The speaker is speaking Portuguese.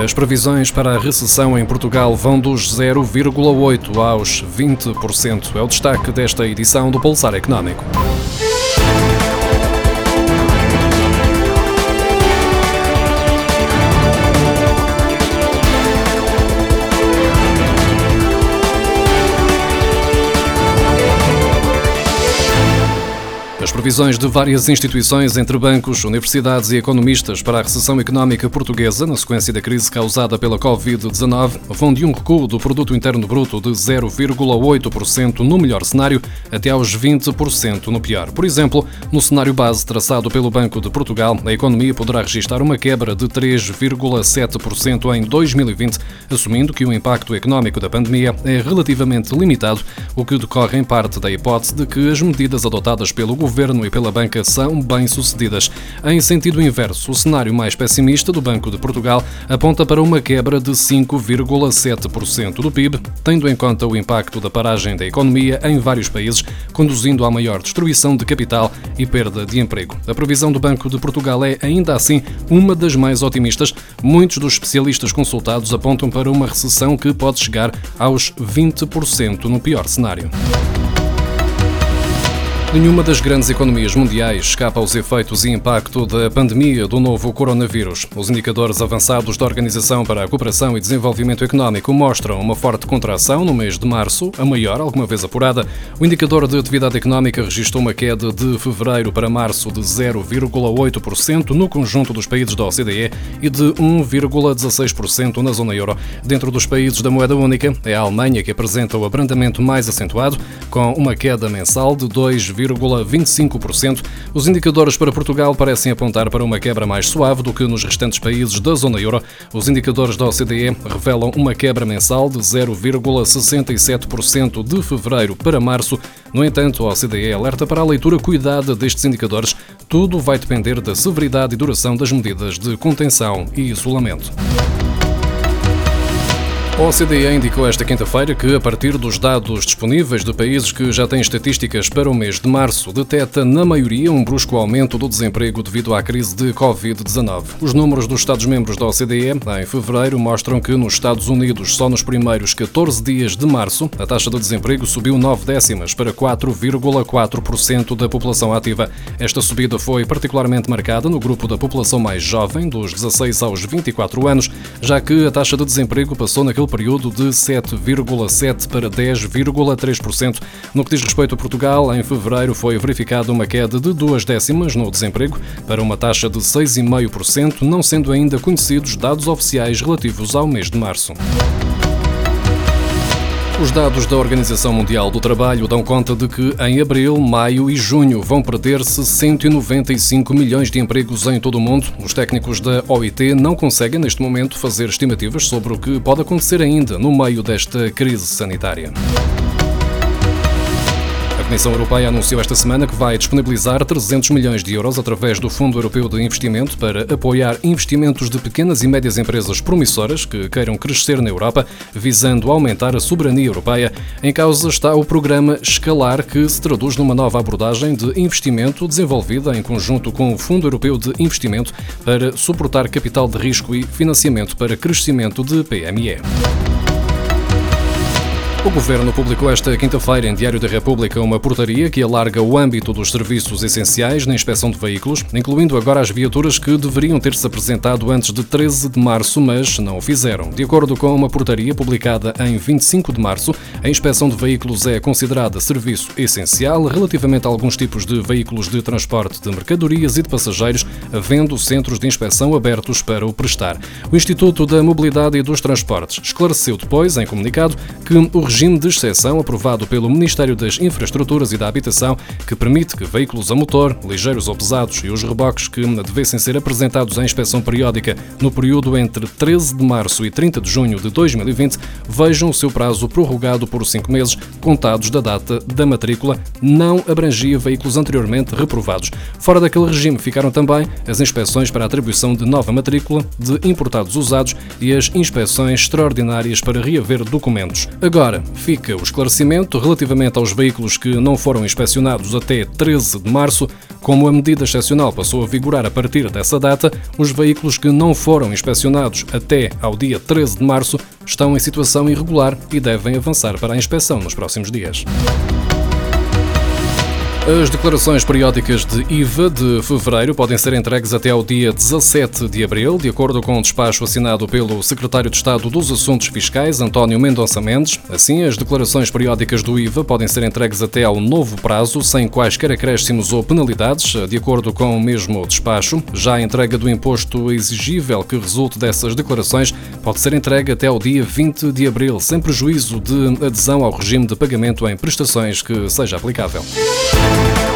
As previsões para a recessão em Portugal vão dos 0,8% aos 20%. É o destaque desta edição do Pulsar Económico. Previsões de várias instituições, entre bancos, universidades e economistas, para a recessão económica portuguesa, na sequência da crise causada pela Covid-19, vão de um recuo do produto interno bruto de 0,8% no melhor cenário até aos 20% no pior. Por exemplo, no cenário base traçado pelo Banco de Portugal, a economia poderá registrar uma quebra de 3,7% em 2020, assumindo que o impacto económico da pandemia é relativamente limitado, o que decorre em parte da hipótese de que as medidas adotadas pelo governo governo e pela banca são bem-sucedidas. Em sentido inverso, o cenário mais pessimista do Banco de Portugal aponta para uma quebra de 5,7% do PIB, tendo em conta o impacto da paragem da economia em vários países, conduzindo à maior destruição de capital e perda de emprego. A previsão do Banco de Portugal é, ainda assim, uma das mais otimistas. Muitos dos especialistas consultados apontam para uma recessão que pode chegar aos 20% no pior cenário. Nenhuma das grandes economias mundiais escapa aos efeitos e impacto da pandemia do novo coronavírus. Os indicadores avançados da Organização para a Cooperação e Desenvolvimento Económico mostram uma forte contração no mês de março, a maior alguma vez apurada. O indicador de atividade económica registrou uma queda de fevereiro para março de 0,8% no conjunto dos países da OCDE e de 1,16% na zona euro. Dentro dos países da moeda única, é a Alemanha que apresenta o abrandamento mais acentuado, com uma queda mensal de 2, 0,25%. Os indicadores para Portugal parecem apontar para uma quebra mais suave do que nos restantes países da zona euro. Os indicadores da OCDE revelam uma quebra mensal de 0,67% de fevereiro para março. No entanto, a OCDE alerta para a leitura cuidada destes indicadores. Tudo vai depender da severidade e duração das medidas de contenção e isolamento. A OCDE indicou esta quinta-feira que, a partir dos dados disponíveis de países que já têm estatísticas para o mês de março, detecta, na maioria, um brusco aumento do desemprego devido à crise de Covid-19. Os números dos Estados-membros da OCDE, em fevereiro, mostram que nos Estados Unidos, só nos primeiros 14 dias de março, a taxa de desemprego subiu 9 décimas para 4,4% da população ativa. Esta subida foi particularmente marcada no grupo da população mais jovem, dos 16 aos 24 anos, já que a taxa de desemprego passou naquele período de 7,7% para 10,3%. No que diz respeito a Portugal, em fevereiro foi verificada uma queda de duas décimas no desemprego para uma taxa de 6,5%, não sendo ainda conhecidos dados oficiais relativos ao mês de março. Os dados da Organização Mundial do Trabalho dão conta de que em abril, maio e junho vão perder-se 195 milhões de empregos em todo o mundo. Os técnicos da OIT não conseguem, neste momento, fazer estimativas sobre o que pode acontecer ainda no meio desta crise sanitária. Comissão Europeia anunciou esta semana que vai disponibilizar 300 milhões de euros através do Fundo Europeu de Investimento para apoiar investimentos de pequenas e médias empresas promissoras que queiram crescer na Europa, visando aumentar a soberania europeia. Em causa está o programa Escalar, que se traduz numa nova abordagem de investimento desenvolvida em conjunto com o Fundo Europeu de Investimento para suportar capital de risco e financiamento para crescimento de PME. O Governo publicou esta quinta-feira em Diário da República uma portaria que alarga o âmbito dos serviços essenciais na inspeção de veículos, incluindo agora as viaturas que deveriam ter-se apresentado antes de 13 de março, mas não o fizeram. De acordo com uma portaria publicada em 25 de março, a inspeção de veículos é considerada serviço essencial relativamente a alguns tipos de veículos de transporte de mercadorias e de passageiros, havendo centros de inspeção abertos para o prestar. O Instituto da Mobilidade e dos Transportes esclareceu depois, em comunicado, que o regime de exceção aprovado pelo Ministério das Infraestruturas e da Habitação, que permite que veículos a motor, ligeiros ou pesados e os reboques que devessem ser apresentados à inspeção periódica no período entre 13 de março e 30 de junho de 2020 vejam o seu prazo prorrogado por cinco meses, contados da data da matrícula, não abrangia veículos anteriormente reprovados. Fora daquele regime ficaram também as inspeções para atribuição de nova matrícula de importados usados e as inspeções extraordinárias para reaver documentos. Agora, fica o esclarecimento relativamente aos veículos que não foram inspecionados até 13 de março. Como a medida excepcional passou a vigorar a partir dessa data, os veículos que não foram inspecionados até ao dia 13 de março estão em situação irregular e devem avançar para a inspeção nos próximos dias. As declarações periódicas de IVA de fevereiro podem ser entregues até ao dia 17 de abril, de acordo com o um despacho assinado pelo Secretário de Estado dos Assuntos Fiscais, António Mendonça Mendes. Assim, as declarações periódicas do IVA podem ser entregues até ao novo prazo, sem quaisquer acréscimos ou penalidades, de acordo com o mesmo despacho. Já a entrega do imposto exigível que resulte dessas declarações pode ser entregue até ao dia 20 de abril, sem prejuízo de adesão ao regime de pagamento em prestações que seja aplicável. Thank you